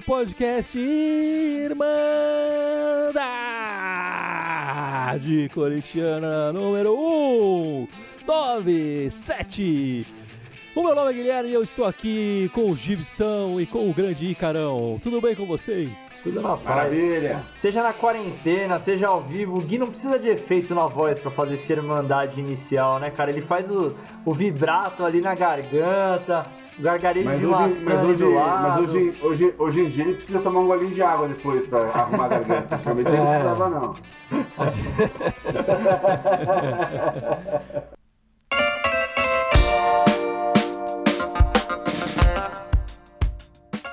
O podcast Irmandade Corintiana número 1, 9, 7. O meu nome é Guilherme e eu estou aqui com o Gibson e com o grande Icarão. Tudo bem com vocês? Tudo na paz. Maravilha. Seja na quarentena, seja ao vivo, o Gui não precisa de efeito na voz pra fazer esse irmandade inicial, né, cara? Ele faz o, o vibrato ali na garganta, gargarejo Mas de hoje, maçã mas hoje, mas hoje, hoje, hoje em dia ele precisa tomar um golinho de água depois pra arrumar a garganta. Antigamente ele não É. precisava, não.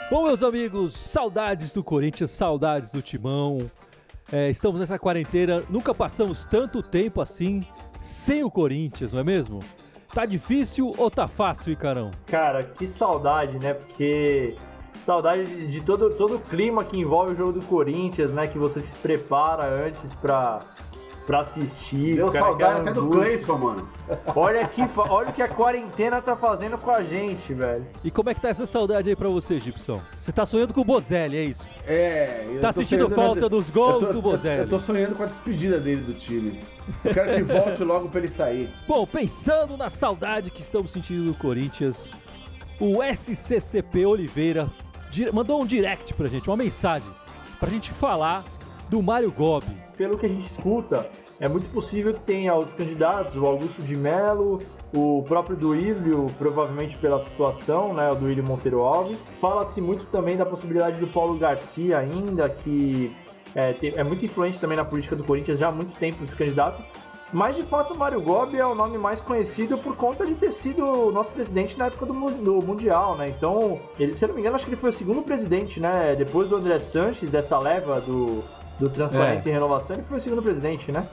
Bom, meus amigos, saudades do Corinthians, saudades do Timão. É, estamos nessa quarentena, nunca passamos tanto tempo assim sem o Corinthians, não é mesmo? Tá difícil ou tá fácil, Icarão? Cara, que saudade, né? Porque saudade de, todo, todo o clima que envolve o jogo do Corinthians, né? Que você se prepara antes pra, pra assistir. Deu cara, saudade até do. Cleison, mano. Olha, aqui, olha o que a quarentena tá fazendo com a gente, velho. E como é que tá essa saudade aí pra você, Gibson? Você tá sonhando com o Bozelli, é isso? É. eu Tá sentindo falta dos gols tô- do Bozelli? Eu tô sonhando com a despedida dele do time. Eu quero que volte logo pra ele sair. Bom, pensando na saudade que estamos sentindo do Corinthians, o SCCP Oliveira mandou um direct pra gente, uma mensagem, pra gente falar do Mário Gobi. pelo que a gente escuta, é muito possível que tenha os candidatos, o Augusto de Mello, o próprio Duílio, provavelmente pela situação, né, o Duílio Monteiro Alves. Fala-se muito também da possibilidade do Paulo Garcia ainda, que é, é muito influente também na política do Corinthians já há muito tempo esse candidato. Mas de fato o Mário Gobi é o nome mais conhecido por conta de ter sido o nosso presidente na época do, do Mundial, né? Então, ele, se eu não me engano, acho que ele foi o segundo presidente, né? Depois do André Sanches, dessa leva do, do Transparência É. e Renovação, ele foi o segundo presidente, né?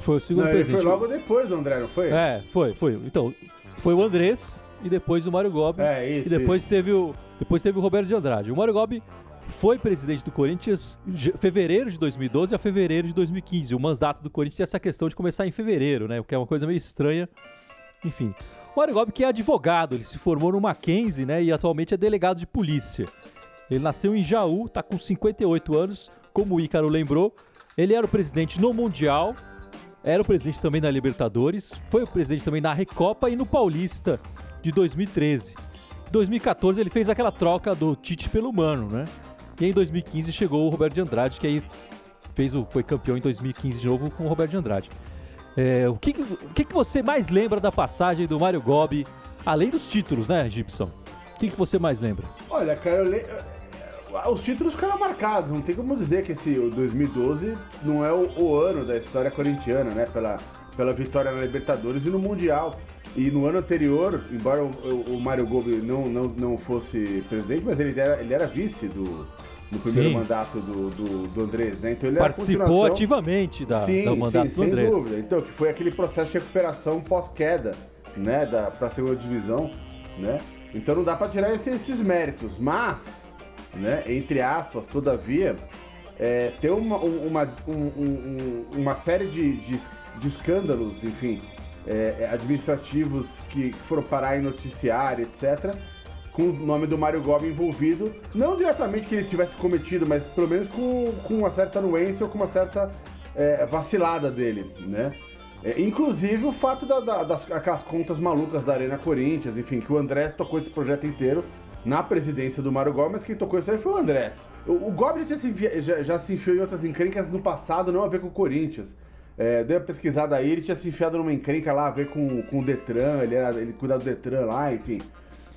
Foi o segundo Não, ele presidente. foi logo depois do André, não foi? É, foi, foi. Então, foi o Andrés e depois o Mário Gobi. É, isso. e depois teve o depois teve o Roberto de Andrade. O Mário Gobi foi presidente do Corinthians de fevereiro de 2012 a fevereiro de 2015. O mandato do Corinthians tinha essa questão de começar em fevereiro, né? O que é uma coisa meio estranha. Enfim. O Mário Gobi que é advogado, ele se formou no Mackenzie, né? E atualmente é delegado de polícia. Ele nasceu em Jaú, tá com 58 anos, como o Ícaro lembrou. Ele era o presidente no Mundial, era o presidente também na Libertadores, foi o presidente também na Recopa e no Paulista de 2013. Em 2014 ele fez aquela troca do Tite pelo Mano, né? E em 2015 chegou o Roberto de Andrade, que aí fez o, foi campeão em 2015 de novo com o Roberto de Andrade. É, o que, o que, que você mais lembra da passagem do Mário Gobi, além dos títulos, né, Gibson? O que, que você mais lembra? Olha, cara, eu le... os títulos ficaram marcados. Não tem como dizer que esse o 2012 não é o, o ano da história corintiana, né? Pela, pela vitória na Libertadores e no Mundial. E no ano anterior, embora o, o, o Mário Gobi não, não, não fosse presidente, mas ele era, ele era vice do, do primeiro Sim. mandato do, do, do Andrés, né? Então ele Participou ativamente da, sim, do mandato sim, do sem Andrés. dúvida. Então, que foi aquele processo de recuperação pós-queda, né, da, pra segunda divisão, né? Então não dá pra tirar esse- esses méritos, mas, né, entre aspas, todavia, é, tem uma, um- uma, um- um- um- uma série de, de, de escândalos, enfim, é, administrativos que, foram parar em noticiário, etc., com o nome do Mário Gobi envolvido, não diretamente que ele tivesse cometido, mas pelo menos com, com uma certa anuência ou com uma certa é, vacilada dele, né? É, inclusive o fato da, da- das aquelas contas malucas da Arena Corinthians, enfim, que o Andrés tocou esse projeto inteiro na presidência do Mário Gobi, mas quem tocou isso aí foi o Andrés. O, o Gobi já, se já- já se enfiou em outras encrencas no passado, não a ver com o Corinthians. É, dei uma pesquisada aí, ele tinha se enfiado numa encrenca lá a ver com, com o Detran, ele, era, ele cuidava do Detran lá, enfim.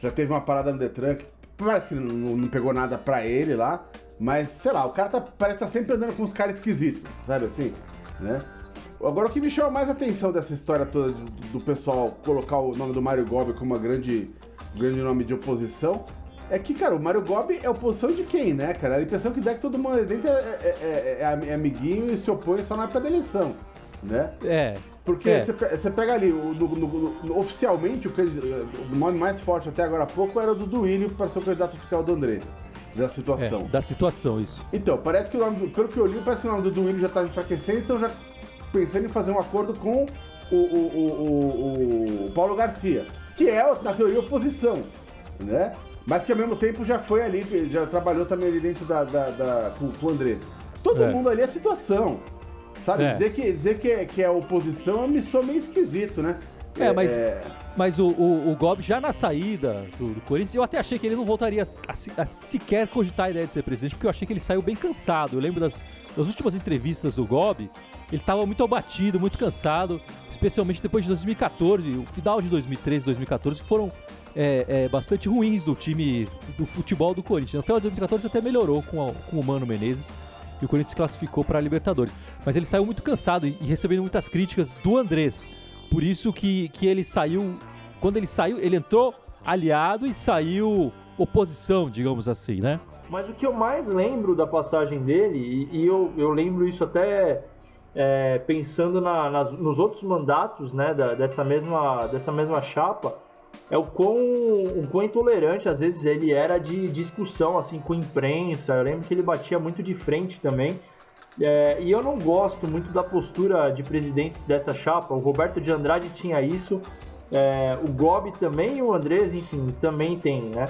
Já teve uma parada no Detran que parece que não, não pegou nada pra ele lá, mas sei lá, o cara tá, parece que tá sempre andando com uns caras esquisitos, sabe assim, né? Agora o que me chama mais atenção dessa história toda do, do pessoal colocar o nome do Mário Gobi como uma grande, grande nome de oposição é que, cara, o Mário Gobi é oposição de quem, né, cara? A impressão que dá é que todo mundo dentro é, é- é- é am- é amiguinho e se opõe só na época da eleição, né? É, Porque É. você pe- você pega ali, o- no- no- no- oficialmente, o, o nome mais forte até agora há pouco era o do Duílio para ser o candidato oficial do Andrés, da é, situação. da situação, isso. Então, parece que o nome, pelo que eu li, parece que o nome do Duílio já está enfraquecendo, então já pensando em fazer um acordo com o- o- o- o Paulo Garcia, que é, na teoria, oposição, né? mas que ao mesmo tempo já foi ali, já trabalhou também ali dentro da, da, da com, com o Andrés. Todo É. mundo ali é situação. Sabe? É. Dizer, que, dizer que, é, que é oposição me soa meio esquisito, né? É, mas- Mas o, o, o Gobi já na saída do, do Corinthians, eu até achei que ele não voltaria a, se- a sequer cogitar a ideia de ser presidente, porque eu achei que ele saiu bem cansado. Eu lembro das, das últimas entrevistas do Gobi, ele estava muito abatido, muito cansado, especialmente depois de 2014, o final de 2013, 2014, que foram é, é, bastante ruins do time do futebol do Corinthians. No de 2014 até melhorou com, a- com o Mano Menezes e o Corinthians se classificou para a Libertadores. Mas ele saiu muito cansado e, e recebendo muitas críticas do Andrés. Por isso que, que ele saiu. Quando ele saiu, ele entrou aliado e saiu oposição, digamos assim, né? Mas o que eu mais lembro da passagem dele, e, e eu, eu lembro isso até é, pensando na- nas- nos outros mandatos né, da- dessa, mesma, dessa mesma chapa, é o quão, o quão intolerante às vezes ele era de discussão assim com a imprensa. Eu lembro que ele batia muito de frente também. É, e eu não gosto muito da postura de presidentes dessa chapa. O Roberto de Andrade tinha isso, é, o Gobi também e o Andrés, enfim, também tem, né?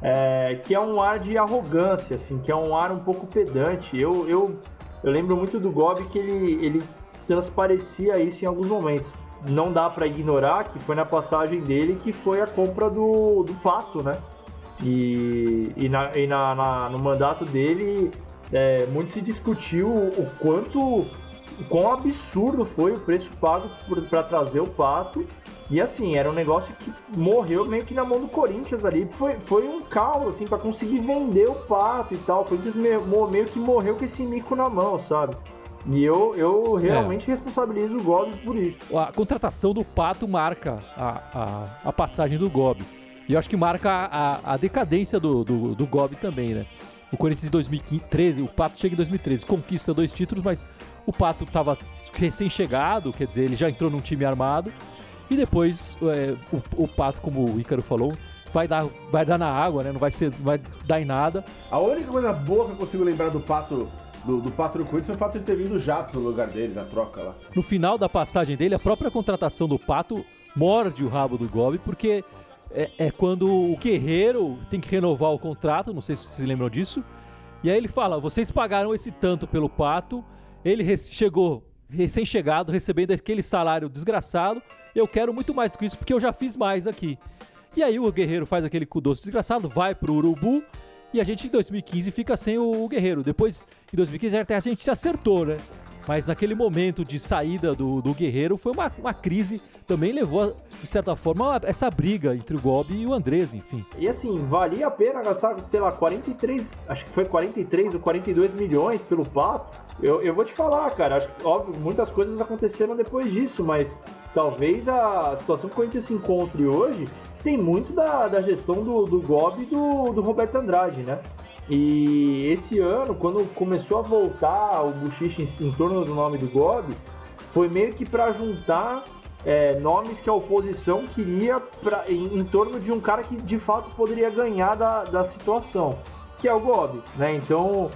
É, que é um ar de arrogância, assim, que é um ar um pouco pedante. Eu, eu, eu lembro muito do Gobi que ele, ele transparecia isso em alguns momentos. Não dá para ignorar que foi na passagem dele que foi a compra do, do Pato, né? E, e, na, e na, na- no mandato dele, é, muito se discutiu o quanto, o quão absurdo foi o preço pago para trazer o Pato. E assim, era um negócio que morreu meio que na mão do Corinthians ali. Foi, foi um caos, assim, para conseguir vender o Pato e tal. O Corinthians meio, meio que morreu com esse mico na mão, sabe? E eu, eu realmente responsabilizo o Gobi por isso. A contratação do Pato marca a, a, a passagem do Gobi. E eu acho que marca a, a decadência do, do, do Gobi também, né? O Corinthians em 2013, o Pato chega em 2013, conquista dois títulos, mas o Pato estava recém-chegado, quer dizer, ele já entrou num time armado. E depois é, o, o Pato, como o Ícaro falou, vai dar, vai dar na água, né? Não vai, ser, não vai dar em nada. A única coisa boa que eu consigo lembrar do Pato do, do Pato foi o fato de ter vindo o Jatos no lugar dele, na troca lá. No final da passagem dele, a própria contratação do Pato morde o rabo do Gobi, porque é, é quando o Guerreiro tem que renovar o contrato, não sei se vocês lembram disso. E aí ele fala: vocês pagaram esse tanto pelo Pato, ele chegou recém-chegado, recebendo aquele salário desgraçado. Eu quero muito mais do que isso, porque eu já fiz mais aqui. E aí o Guerreiro faz aquele cu doce desgraçado, vai pro Urubu. E a gente em 2015 fica sem o Guerreiro. Depois, em 2015, até a gente se acertou, né? Mas naquele momento de saída do, do Guerreiro foi uma, uma crise, também levou, de certa forma, a- essa briga entre o Gobi e o Andrés, enfim. E assim, valia a pena gastar, sei lá, 43, acho que foi 43 ou 42 milhões pelo Pato. Eu, eu vou te falar, cara, acho que, óbvio, muitas coisas aconteceram depois disso, mas talvez a situação que o Corinthians se encontre hoje tem muito da, da gestão do, do Gobi e do, do Roberto Andrade, né? E esse ano, quando começou a voltar o buchiche em, em torno do nome do Gobi, foi meio que para juntar é, nomes que a oposição queria pra, em, em torno de um cara que de fato poderia ganhar da, da situação, que é o Gobi, né? Então,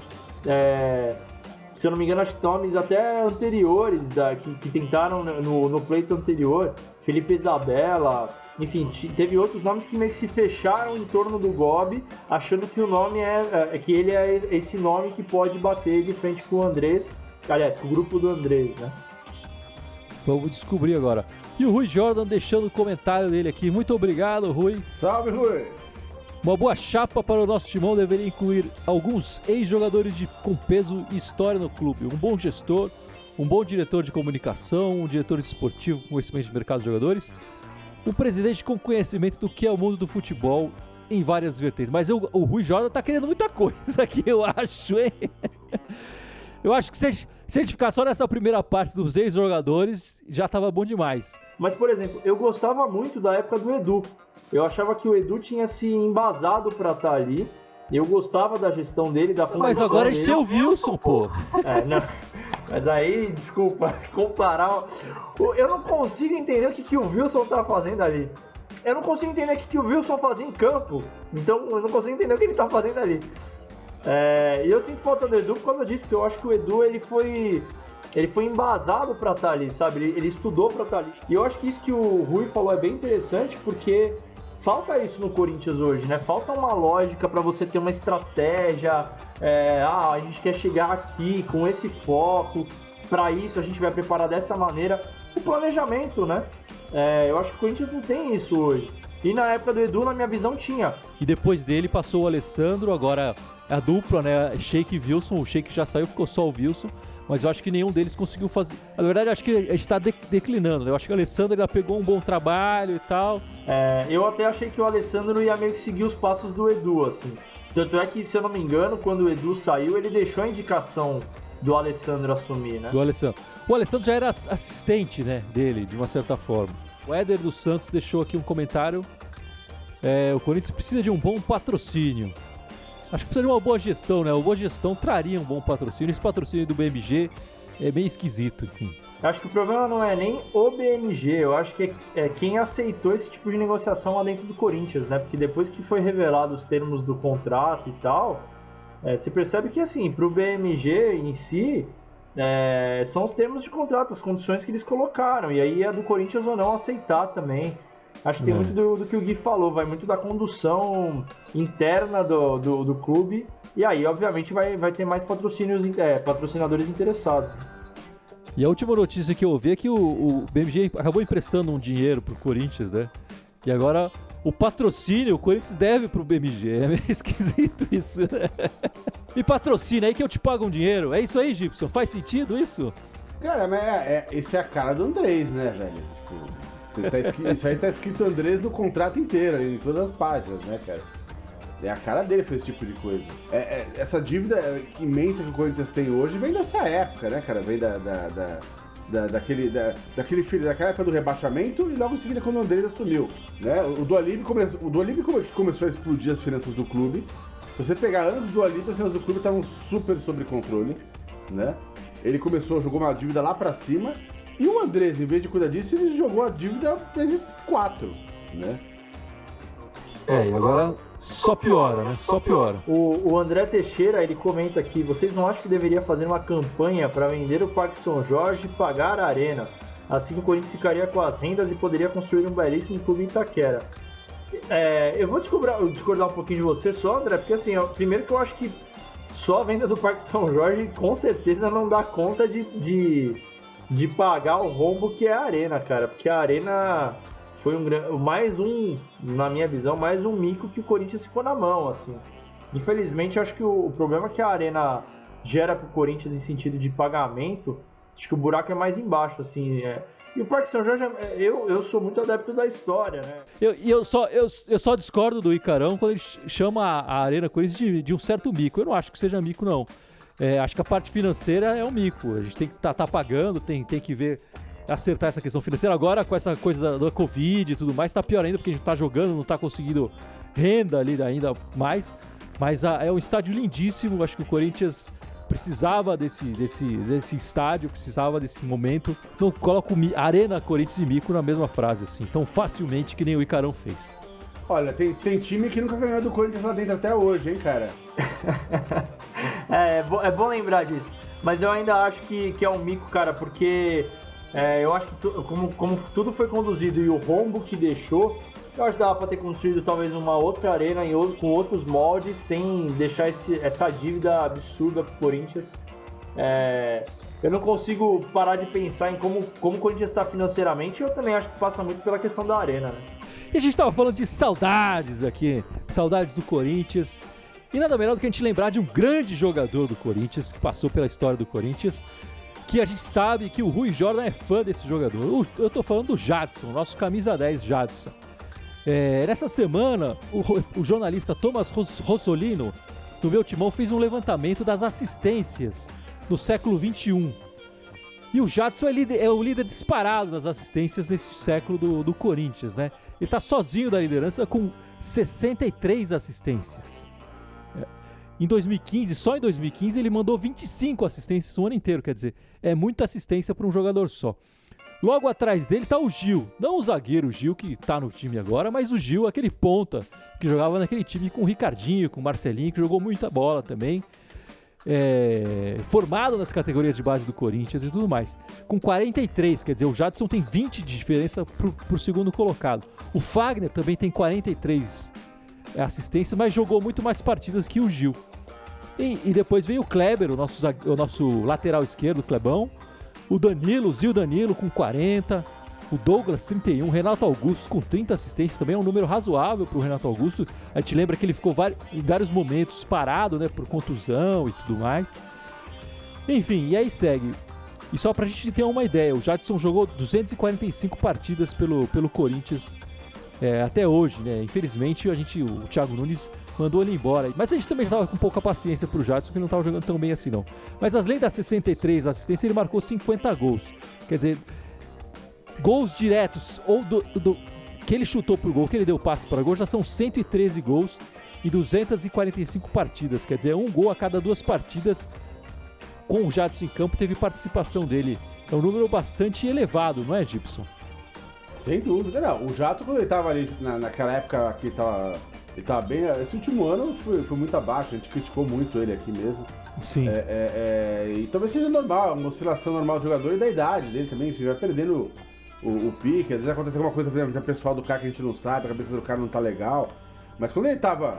é, se eu não me engano, acho que nomes até anteriores da, que, que tentaram no, no pleito anterior, Felipe Isabella, enfim, teve outros nomes que meio que se fecharam em torno do Gobi, achando que o nome é, é que ele é esse nome que pode bater de frente com o Andrés, aliás, com o grupo do Andrés, né? Vamos descobrir agora. E o Rui Jordan deixando o comentário dele aqui. Muito obrigado, Rui. Salve, Rui! Uma boa chapa para o nosso timão deveria incluir alguns ex-jogadores de- com peso e história no clube, um bom gestor, um bom diretor de comunicação, um diretor esportivo com conhecimento de mercado de jogadores, um presidente com conhecimento do que é o mundo do futebol em várias vertentes. Mas eu- o Rui Jordan tá querendo muita coisa aqui, eu acho, hein? Eu acho que se a gente, se a gente ficar só nessa primeira parte dos ex-jogadores, já tava bom demais. Mas, por exemplo, eu gostava muito da época do Edu. Eu achava que o Edu tinha se embasado pra estar ali. Eu gostava da gestão dele, da Mas fundação agora a gente dele. tem o Wilson, pô. É, não. Mas aí, desculpa, comparar. Eu não consigo entender o que, que o Wilson tá fazendo ali. Eu não consigo entender o que, que o Wilson fazia em campo. Então, eu não consigo entender o que ele tá fazendo ali. É, e eu sinto falta do Edu por causa disso, porque eu acho que o Edu ele foi. Ele foi embasado pra estar ali, sabe? Ele, ele estudou pra estar ali. E eu acho que isso que o Rui falou é bem interessante, porque falta isso no Corinthians hoje, né? Falta uma lógica para você ter uma estratégia. É, ah, a gente quer chegar aqui com esse foco. Para isso a gente vai preparar dessa maneira. O planejamento, né? É, eu acho que o Corinthians não tem isso hoje. E na época do Edu, na minha visão, tinha. E depois dele passou o Alessandro, agora a dupla, né? Sheik e Wilson. O Sheik já saiu, ficou só o Wilson. Mas eu acho que nenhum deles conseguiu fazer. Na verdade, acho que a gente está declinando. Né? Eu acho que o Alessandro já pegou um bom trabalho e tal. É, eu até achei que o Alessandro ia meio que seguir os passos do Edu, assim. Tanto é que, se eu não me engano, quando o Edu saiu, ele deixou a indicação do Alessandro assumir, né? Do Alessandro. O Alessandro já era assistente, né, dele, de uma certa forma. O Éder dos Santos deixou aqui um comentário. É, o Corinthians precisa de um bom patrocínio. Acho que precisa de uma boa gestão, né? Uma boa gestão traria um bom patrocínio. Esse patrocínio do BMG é bem esquisito, enfim. Acho que o problema não é nem o BMG, eu acho que é, é quem aceitou esse tipo de negociação lá dentro do Corinthians, né? Porque depois que foi revelado os termos do contrato e tal, é, você percebe que assim, para o BMG em si, é, são os termos de contrato, as condições que eles colocaram. E aí é do Corinthians ou não aceitar também. Acho que tem é. muito do, do, que o Gui falou, vai muito da condução interna do, do, do clube. E aí, obviamente, vai, vai ter mais patrocínios, é, patrocinadores interessados. E a última notícia que eu ouvi é que o, o BMG acabou emprestando um dinheiro pro Corinthians, né? E agora o patrocínio o Corinthians deve pro BMG. É meio esquisito isso, né? Me patrocina aí que eu te pago um dinheiro. É isso aí, Gibson? Faz sentido isso? Cara, mas é, é, esse é a cara do Andrés, né, velho? Tipo, tá escrito, isso aí tá escrito Andrés no contrato inteiro, em todas as páginas, né, cara? É a cara dele fazer esse tipo de coisa. É, é, essa dívida imensa que o Corinthians tem hoje vem dessa época, né, cara? Vem da, da, da, da daquele, da, daquele filho, daquela época do rebaixamento e logo em seguida quando o Andrés assumiu. Né? O Dualib come, o Dualib come, começou a explodir as finanças do clube. Se você pegar anos do Dualib, as finanças do clube estavam super sob controle, né? Ele começou, jogou uma dívida lá pra cima e o Andrés, em vez de cuidar disso, ele jogou a dívida vezes 4, né? É, e agora só piora, né? Só piora. O, o André Teixeira, ele comenta aqui, vocês não acham que deveria fazer uma campanha para vender o Parque São Jorge e pagar a arena? Assim o Corinthians ficaria com as rendas e poderia construir um belíssimo clube em Itaquera. É, eu vou discordar, discordar um pouquinho de você só, André, porque assim, primeiro que eu acho que só a venda do Parque São Jorge com certeza não dá conta de, de, de pagar o rombo que é a arena, cara. Porque a arena foi um mais um, na minha visão, mais um mico que o Corinthians ficou na mão, assim. Infelizmente, acho que o, o problema que a Arena gera para o Corinthians em sentido de pagamento, acho que o buraco é mais embaixo, assim. É. E o Parque São Jorge, é, eu, eu sou muito adepto da história, né? Eu, eu, só, eu, eu só discordo do Icarão quando ele chama a, Arena Corinthians de, de um certo mico. Eu não acho que seja mico, não. É, acho que a parte financeira é um mico. A gente tem que estar tá, tá pagando, tem, tem que ver acertar essa questão financeira. Agora, com essa coisa da, da Covid e tudo mais, tá pior ainda, porque a gente tá jogando, não tá conseguindo renda ali ainda mais. Mas a, é um estádio lindíssimo, acho que o Corinthians precisava desse, desse, desse estádio, precisava desse momento. Não coloco Arena, Corinthians e Mico na mesma frase, assim, tão facilmente que nem o Icarão fez. Olha, tem, tem time que nunca ganhou do Corinthians lá dentro até hoje, hein, cara? é, é, bom, é bom lembrar disso. Mas eu ainda acho que, que é um mico, cara, porque é, eu acho que tu, como, como, tudo foi conduzido e o rombo que deixou, eu acho que dava para ter construído talvez uma outra arena em com outros moldes, sem deixar esse, essa dívida absurda pro Corinthians. É, eu não consigo parar de pensar em como, como o Corinthians está financeiramente. Eu também acho que passa muito pela questão da arena. Né? E a gente estava falando de saudades aqui, saudades do Corinthians. E nada melhor do que a gente lembrar de um grande jogador do Corinthians que passou pela história do Corinthians que a gente sabe que o Rui Jordan é fã desse jogador. Eu tô falando do Jadson, nosso camisa 10 Jadson. É, nessa semana, o, o, jornalista Thomas Rossolino, do meu timão, fez um levantamento das assistências no século 21. E o Jadson é, é, o líder disparado das assistências nesse século do, do Corinthians, né? Ele tá sozinho da liderança com 63 assistências. Em 2015, só em 2015, ele mandou 25 assistências o ano inteiro, quer dizer, é muita assistência para um jogador só. Logo atrás dele tá o Gil, não o zagueiro Gil que tá no time agora, mas o Gil, aquele ponta que jogava naquele time com o Ricardinho, com o Marcelinho, que jogou muita bola também. É, formado nas categorias de base do Corinthians e tudo mais. Com 43, quer dizer, o Jadson tem 20 de diferença pro, pro segundo colocado. O Fagner também tem 43 assistências, mas jogou muito mais partidas que o Gil. E, e depois veio o Kleber, o nosso, o nosso lateral esquerdo, o Clebão. O Danilo, o Zil Danilo com 40 o Douglas 31, Renato Augusto com 30 assistências também é um número razoável para o Renato Augusto. A gente lembra que ele ficou em vários momentos parado, né, por contusão e tudo mais. Enfim, e aí segue. E só para a gente ter uma ideia, o Jadson jogou 245 partidas pelo, pelo Corinthians é, até hoje, né? Infelizmente, a gente, o Thiago Nunes mandou ele embora. Mas a gente também estava com pouca paciência pro Jadson, que não estava jogando tão bem assim, não. Mas além das 63 assistências, ele marcou 50 gols. Quer dizer, Gols diretos ou do, do, que ele chutou pro gol, que ele deu passe para gol, já são 113 gols e 245 partidas. Quer dizer, um gol a cada duas partidas com o Jadson em campo teve participação dele. É um número bastante elevado, não é, Gibson? Sem dúvida, não. O Jato, quando ele estava ali na, naquela época que tava, ele tava bem. Esse último ano foi, foi, muito abaixo, a gente criticou muito ele aqui mesmo. Sim. É, é, é, e talvez seja normal, uma oscilação normal do jogador e da idade dele também, enfim, vai perdendo o, o pique, às vezes acontece alguma coisa, por exemplo, pessoal do cara que a gente não sabe, a cabeça do cara não tá legal. Mas quando ele tava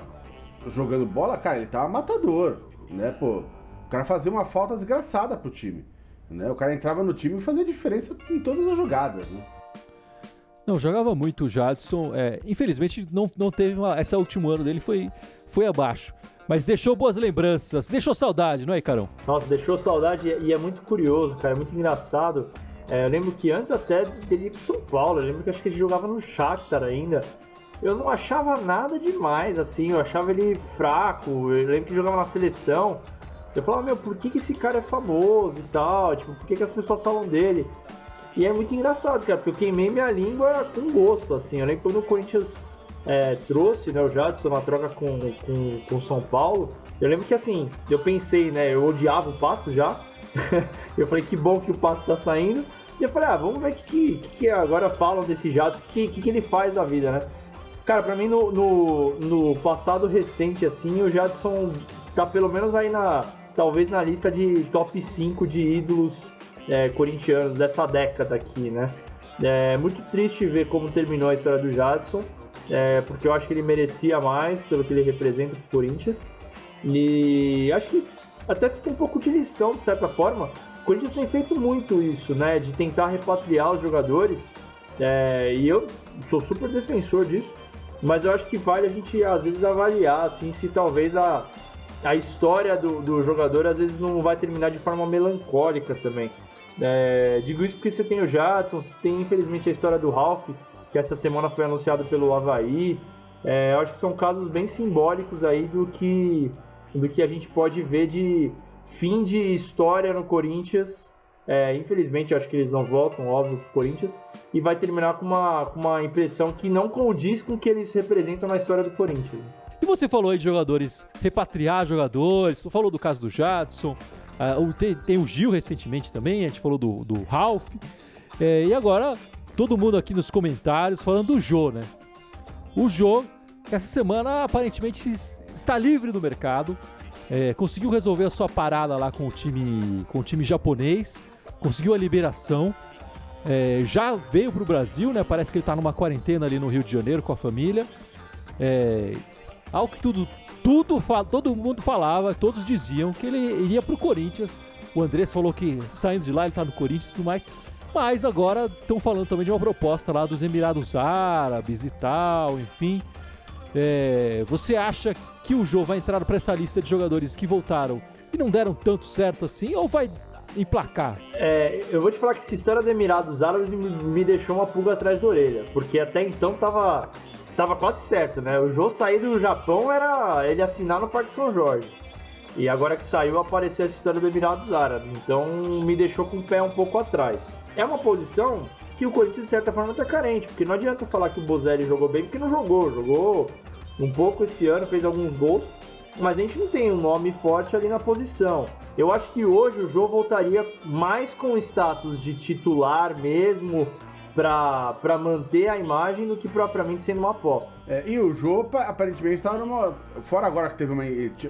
jogando bola, cara, ele tava matador, né, pô? O cara fazia uma falta desgraçada pro time. Né? O cara entrava no time e fazia diferença em todas as jogadas, né? Não, jogava muito o Jadson. É, infelizmente, não, não teve uma. Esse último ano dele foi, foi abaixo. Mas deixou boas lembranças, deixou saudade, não é, Carão? Nossa, deixou saudade e é muito curioso, cara, é muito engraçado é, eu lembro que antes até dele ir pro São Paulo, eu lembro que acho que ele jogava no Shakhtar ainda. Eu não achava nada demais, assim, eu achava ele fraco, eu lembro que jogava na seleção. Eu falava, meu, por que, que esse cara é famoso e tal? Tipo, por que, que as pessoas falam dele? E é muito engraçado, cara, porque eu queimei minha língua com gosto, assim. Eu lembro quando o Corinthians é, trouxe né, o Jadson na troca com, com, com São Paulo. Eu lembro que, assim, eu pensei, né, eu odiava o Pato já. eu falei, que bom que o Pato tá saindo. E eu falei, ah, vamos ver o que, que, que, agora falam desse jato, o que, que, que, ele faz da vida, né? Cara, pra mim, no, no, no, passado recente, assim, o Jadson tá pelo menos aí na. Talvez na lista de top 5 de ídolos é, corintianos dessa década aqui, né? É muito triste ver como terminou a história do Jadson, é, porque eu acho que ele merecia mais pelo que ele representa pro Corinthians. E acho que até fica um pouco de lição, de certa forma. O Corinthians tem feito muito isso, né? De tentar repatriar os jogadores. É, e eu sou super defensor disso. Mas eu acho que vale a gente, às vezes, avaliar, assim, se talvez a, a história do, do jogador, às vezes, não vai terminar de forma melancólica também. É, digo isso porque você tem o Jadson, você tem, infelizmente, a história do Ralph, que essa semana foi anunciado pelo Havaí. É, eu acho que são casos bem simbólicos aí do que do que a gente pode ver de fim de história no Corinthians. É, infelizmente, acho que eles não voltam, óbvio, pro Corinthians. E vai terminar com uma, com uma impressão que não condiz com o que eles representam na história do Corinthians. E você falou aí de jogadores, repatriar jogadores, você falou do caso do Jadson, uh, tem, tem, o Gil recentemente também, a gente falou do, do Ralph. É, e agora, todo mundo aqui nos comentários falando do Jô, né? O Jô, que essa semana aparentemente está livre do mercado, é, conseguiu resolver a sua parada lá com o time, com o time japonês, conseguiu a liberação, é, já veio para o Brasil, né? Parece que ele está numa quarentena ali no Rio de Janeiro com a família. É, ao que tudo, tudo todo mundo falava, todos diziam que ele iria para o Corinthians. O Andrés falou que saindo de lá ele está no Corinthians e tudo mais. Mas agora estão falando também de uma proposta lá dos Emirados Árabes e tal, enfim. É, você acha que o Jô vai entrar para essa lista de jogadores que voltaram e não deram tanto certo assim, ou vai emplacar? É, eu vou te falar que essa história dos Emirados Árabes me deixou uma pulga atrás da orelha, porque até então tava, tava quase certo, né? O Jô sair do Japão era ele assinar no Parque São Jorge. E agora que saiu, apareceu essa história dos Emirados Árabes. Então me deixou com o pé um pouco atrás. É uma posição que o Corinthians, de certa forma, está carente, porque não adianta falar que o Bozelli jogou bem, porque não jogou. Jogou um pouco esse ano, fez alguns gols, mas a gente não tem um nome forte ali na posição. Eu acho que hoje o Jô voltaria mais com o status de titular mesmo, pra manter a imagem do que propriamente sendo uma aposta. É, e o Jopa, aparentemente, estava numa. Fora agora que teve uma.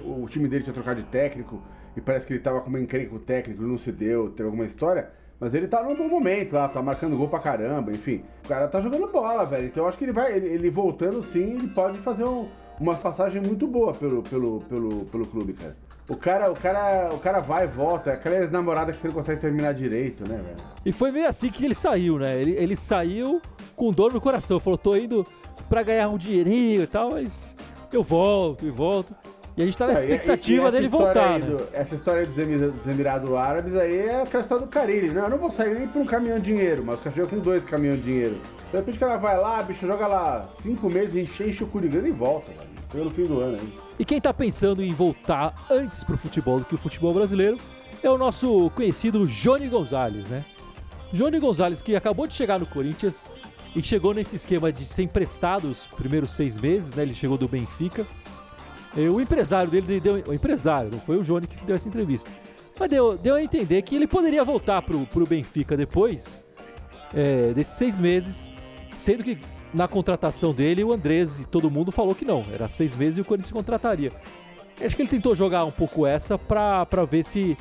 O time dele tinha trocado de técnico e parece que ele tava com uma encrenca com o técnico, não se deu, teve alguma história. Mas ele tá num bom momento lá, tá marcando gol pra caramba, enfim. O cara tá jogando bola, velho. Então eu acho que ele vai. Ele, ele voltando sim, ele pode fazer um, uma passagem muito boa pelo, pelo, pelo, pelo clube, cara. O cara, o cara, o cara vai e volta, é aquela ex-namorada que você não consegue terminar direito, né, velho? E foi meio assim que ele saiu, né? Ele, ele saiu com dor no coração. Falou, tô indo pra ganhar um dinheirinho e tal, mas eu volto e volto. E a gente tá na É, e- expectativa e- e dele voltar, né? do- essa história dos Emira- dos Emirados Árabes aí é aquela história do Carilli. Não, eu não vou sair nem por um caminhão de dinheiro, mas o cara chega com dois caminhões de dinheiro. De repente o cara vai lá, bicho, joga lá cinco meses, enche, enche o cu de grana e volta, velho. No fim do ano aí. E quem tá pensando em voltar antes pro futebol do que o futebol brasileiro é o nosso conhecido Johnny Gonzalez, né? Johnny Gonzalez, que acabou de chegar no Corinthians e chegou nesse esquema de ser emprestado os primeiros seis meses, né? Ele chegou do Benfica. E o empresário dele deu. O empresário, não foi o Johnny que deu essa entrevista. Mas deu, deu a entender que ele poderia voltar pro, pro Benfica depois é, desses seis meses, sendo que na contratação dele o Andrés e todo mundo falou que não, era seis meses e o Corinthians contrataria. Acho que ele tentou jogar um pouco essa pra ver se,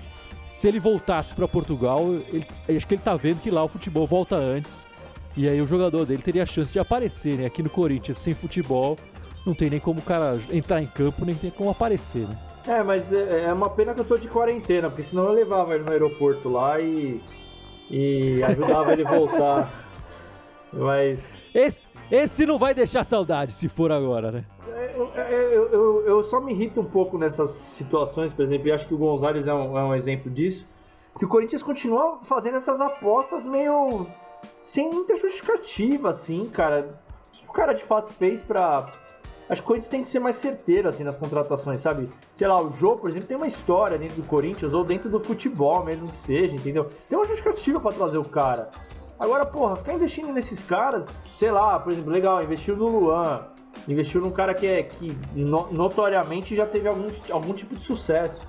se ele voltasse pra Portugal. Ele, acho que ele tá vendo que lá o futebol volta antes. E aí o jogador dele teria a chance de aparecer, né? Aqui no Corinthians, sem futebol, não tem nem como o cara entrar em campo, nem tem como aparecer, né? É, mas é, é uma pena que eu tô de quarentena, porque senão eu levava ele no aeroporto lá e. e ajudava ele a voltar. Mas. Esse, esse não vai deixar saudade se for agora, né? é, Eu, eu, eu, eu só me irrito um pouco nessas situações, por exemplo, e acho que o Gonzalez é um, é um exemplo disso. Que o Corinthians continua fazendo essas apostas meio. sem muita justificativa, assim, cara. O que o cara de fato fez pra. Acho que o Corinthians tem que ser mais certeiro, assim, nas contratações, sabe? Sei lá, o Jô, por exemplo, tem uma história dentro do Corinthians, ou dentro do futebol mesmo que seja, entendeu? Tem uma justificativa pra trazer o cara. Agora, porra, ficar investindo nesses caras, sei lá, por exemplo, legal, investiu no Luan, investiu num cara que, é, que no- notoriamente já teve algum, algum tipo de sucesso.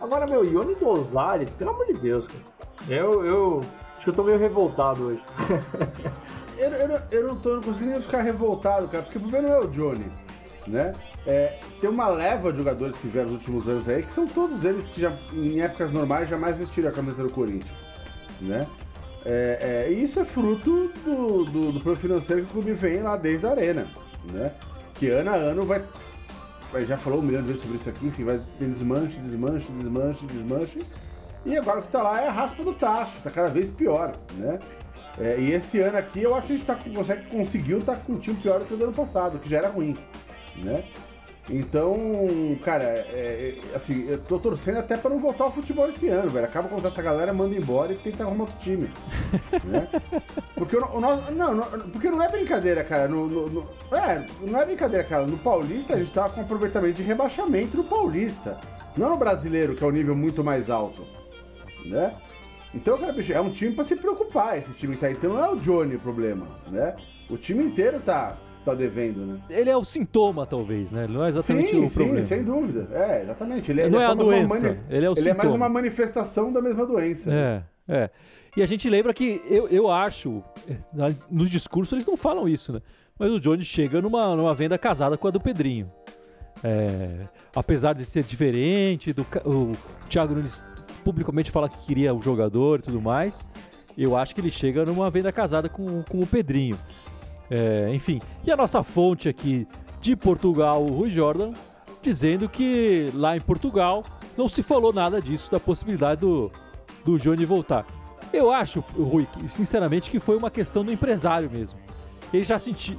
Agora, meu, Ione Gonzalez, pelo amor de Deus, cara. Eu, eu acho que eu tô meio revoltado hoje. Eu, eu, eu não tô não conseguindo nem ficar revoltado, cara, porque o problema não é o Johnny, né? É, tem uma leva de jogadores que vieram nos últimos anos aí, que são todos eles que já, em épocas normais, jamais vestiram a camisa do Corinthians, né? É, é, e isso é fruto do, do, do plano financeiro que o clube vem lá desde a arena, né? Que ano a ano vai. vai- Já falou um milhão de vezes sobre isso aqui, enfim, vai desmanche, desmanche, desmanche, desmanche. E agora o que tá lá é a raspa do tacho, tá cada vez pior, né? É, e esse ano aqui eu acho que a gente tá, consegue, conseguiu estar com um time pior do que o ano passado, que já era ruim, né? Então, cara, é, é, assim, eu tô torcendo até pra não voltar ao futebol esse ano, velho. Acaba com essa galera, manda embora e tenta arrumar outro time. né? Porque o, o nosso. Não, não, porque não é brincadeira, cara. No, no- no- é, não é brincadeira, cara. No Paulista a gente tava com aproveitamento de rebaixamento no Paulista. Não no brasileiro, que é um nível muito mais alto. Né? Então, cara, bicho, é um time pra se preocupar, esse time que tá aí. Então não é o Johnny o problema, né? O time inteiro tá, tá devendo, né? Ele é o sintoma, talvez, né? Ele não é exatamente sim, o sim, problema. sem dúvida. É, exatamente. Ele, Não ele é a doença, mani- ele é o Ele é mais sintoma. uma manifestação da mesma doença. né? É, é. E a gente lembra que eu, eu acho, nos discursos eles não falam isso, né? Mas o Johnny chega numa, numa venda casada com a do Pedrinho. É, apesar de ser diferente, do, o Thiago Nunes publicamente fala que queria o jogador e tudo mais. Eu acho que ele chega numa venda casada com, com o Pedrinho. É, enfim, e a nossa fonte aqui de Portugal, o Rui Jordan, dizendo que lá em Portugal não se falou nada disso, da possibilidade do, do Johnny voltar. Eu acho, Rui, sinceramente, que foi uma questão do empresário mesmo. Ele já, senti,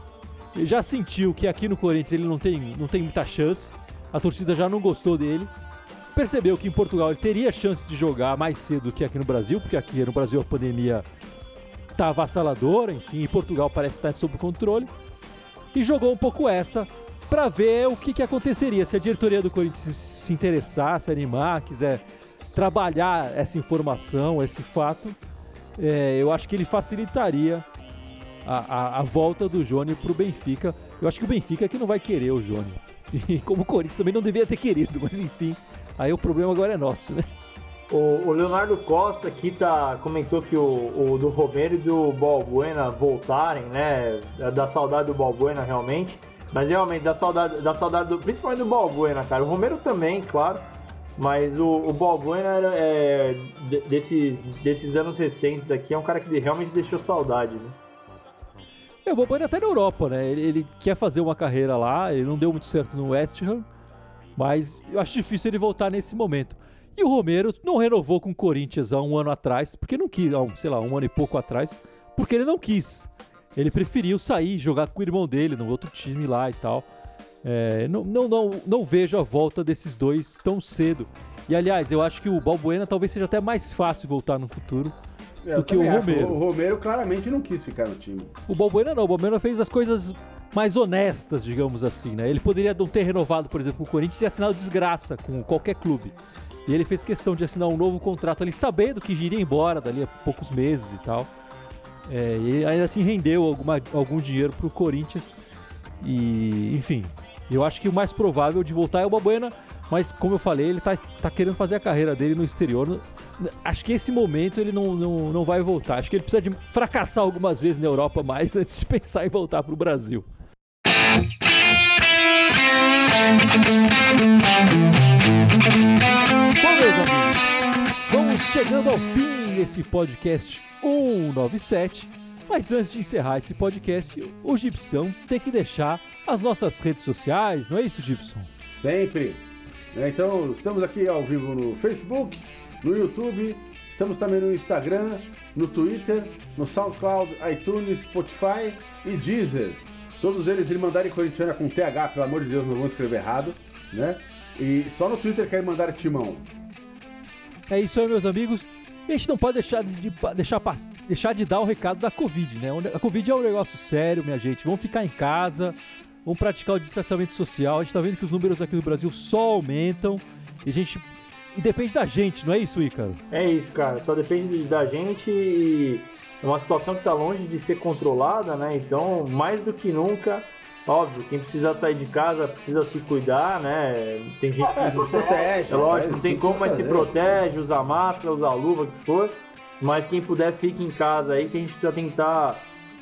ele já sentiu que aqui no Corinthians ele não tem, não tem muita chance, a torcida já não gostou dele. Percebeu que em Portugal ele teria chance de jogar mais cedo do que aqui no Brasil, porque aqui no Brasil a pandemia tá avassaladora, enfim, Portugal parece estar sob controle. E jogou um pouco essa para ver o que, que aconteceria se a diretoria do Corinthians se, interessar, se animar, quiser trabalhar essa informação, esse fato. é, eu acho que ele facilitaria a, a- a volta do Johnny pro Benfica. Eu acho que o Benfica é que não vai querer o Johnny. E como o Corinthians também não devia ter querido, mas enfim, aí o problema agora é nosso, né? O, o Leonardo Costa aqui tá, comentou que o, o do Romero e do Balbuena voltarem, né? Da saudade do Balbuena realmente. Mas realmente, da saudade, da saudade do, principalmente do Balbuena, cara. O Romero também, claro. Mas o, o Balbuena era, é, desses, desses anos recentes aqui, é um cara que realmente deixou saudade, né? É, o Balbuena tá na Europa, né? Ele, ele, quer fazer uma carreira lá, ele não deu muito certo no West Ham, mas eu acho difícil ele voltar nesse momento. E o Romero não renovou com o Corinthians há um ano atrás, porque não quis, sei lá, um ano e pouco atrás, porque ele não quis. Ele preferiu sair, jogar com o irmão dele no outro time lá e tal. É, não, não, não, não vejo a volta desses dois tão cedo. E aliás, eu acho que o Balbuena talvez seja até mais fácil voltar no futuro é, do que o Romero. O Romero claramente não quis ficar no time. O Balbuena não, o Balbuena fez as coisas mais honestas, digamos assim, né? Ele poderia não ter renovado, por exemplo, com o Corinthians e assinado desgraça com qualquer clube. E ele fez questão de assinar um novo contrato ali, sabendo que iria embora dali a poucos meses e tal. É, e ainda assim rendeu alguma, algum dinheiro pro Corinthians. E, enfim, eu acho que o mais provável de voltar é o Balbuena, mas como eu falei, ele tá, tá querendo fazer a carreira dele no exterior. Acho que esse momento ele não, não, não vai voltar. Acho que ele precisa de fracassar algumas vezes na Europa mais antes de pensar em voltar pro Brasil. Meus amigos, vamos chegando ao fim desse podcast 197. Mas antes de encerrar esse podcast, o Gibson tem que deixar as nossas redes sociais, não é isso, Gibson? Sempre. É, então, estamos aqui ao vivo no Facebook, no YouTube, estamos também no Instagram, no Twitter, no SoundCloud, iTunes, Spotify e Deezer. Todos eles mandarem corintiana com TH, pelo amor de Deus, não vão escrever errado, né? E só no Twitter querem mandar timão. É isso aí, meus amigos. E a gente não pode deixar de, deixar, deixar de dar o recado da Covid, né? A Covid é um negócio sério, minha gente. Vamos ficar em casa, vamos praticar o distanciamento social. A gente tá vendo que os números aqui no Brasil só aumentam. E a gente. E depende da gente, não é isso, Ícaro? É isso, cara. Só depende da gente e é uma situação que está longe de ser controlada, né? Então, mais do que nunca, óbvio, quem precisa sair de casa precisa se cuidar, né? Tem gente que é, se protege. É lógico, não tem como, mas se protege, usa máscara, usa luva, o que for. Mas quem puder, fique em casa aí, que a gente precisa tentar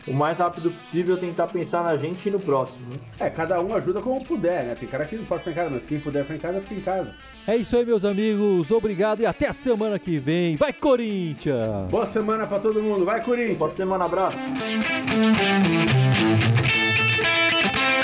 o mais rápido possível tentar pensar na gente e no próximo. Né? É, cada um ajuda como puder, né? Tem cara que não pode ficar em casa, mas quem puder ficar em casa, fica em casa. É isso aí, meus amigos. Obrigado e até a semana que vem. Vai, Corinthians! Boa semana para todo mundo. Vai, Corinthians! Boa semana, abraço. Bye.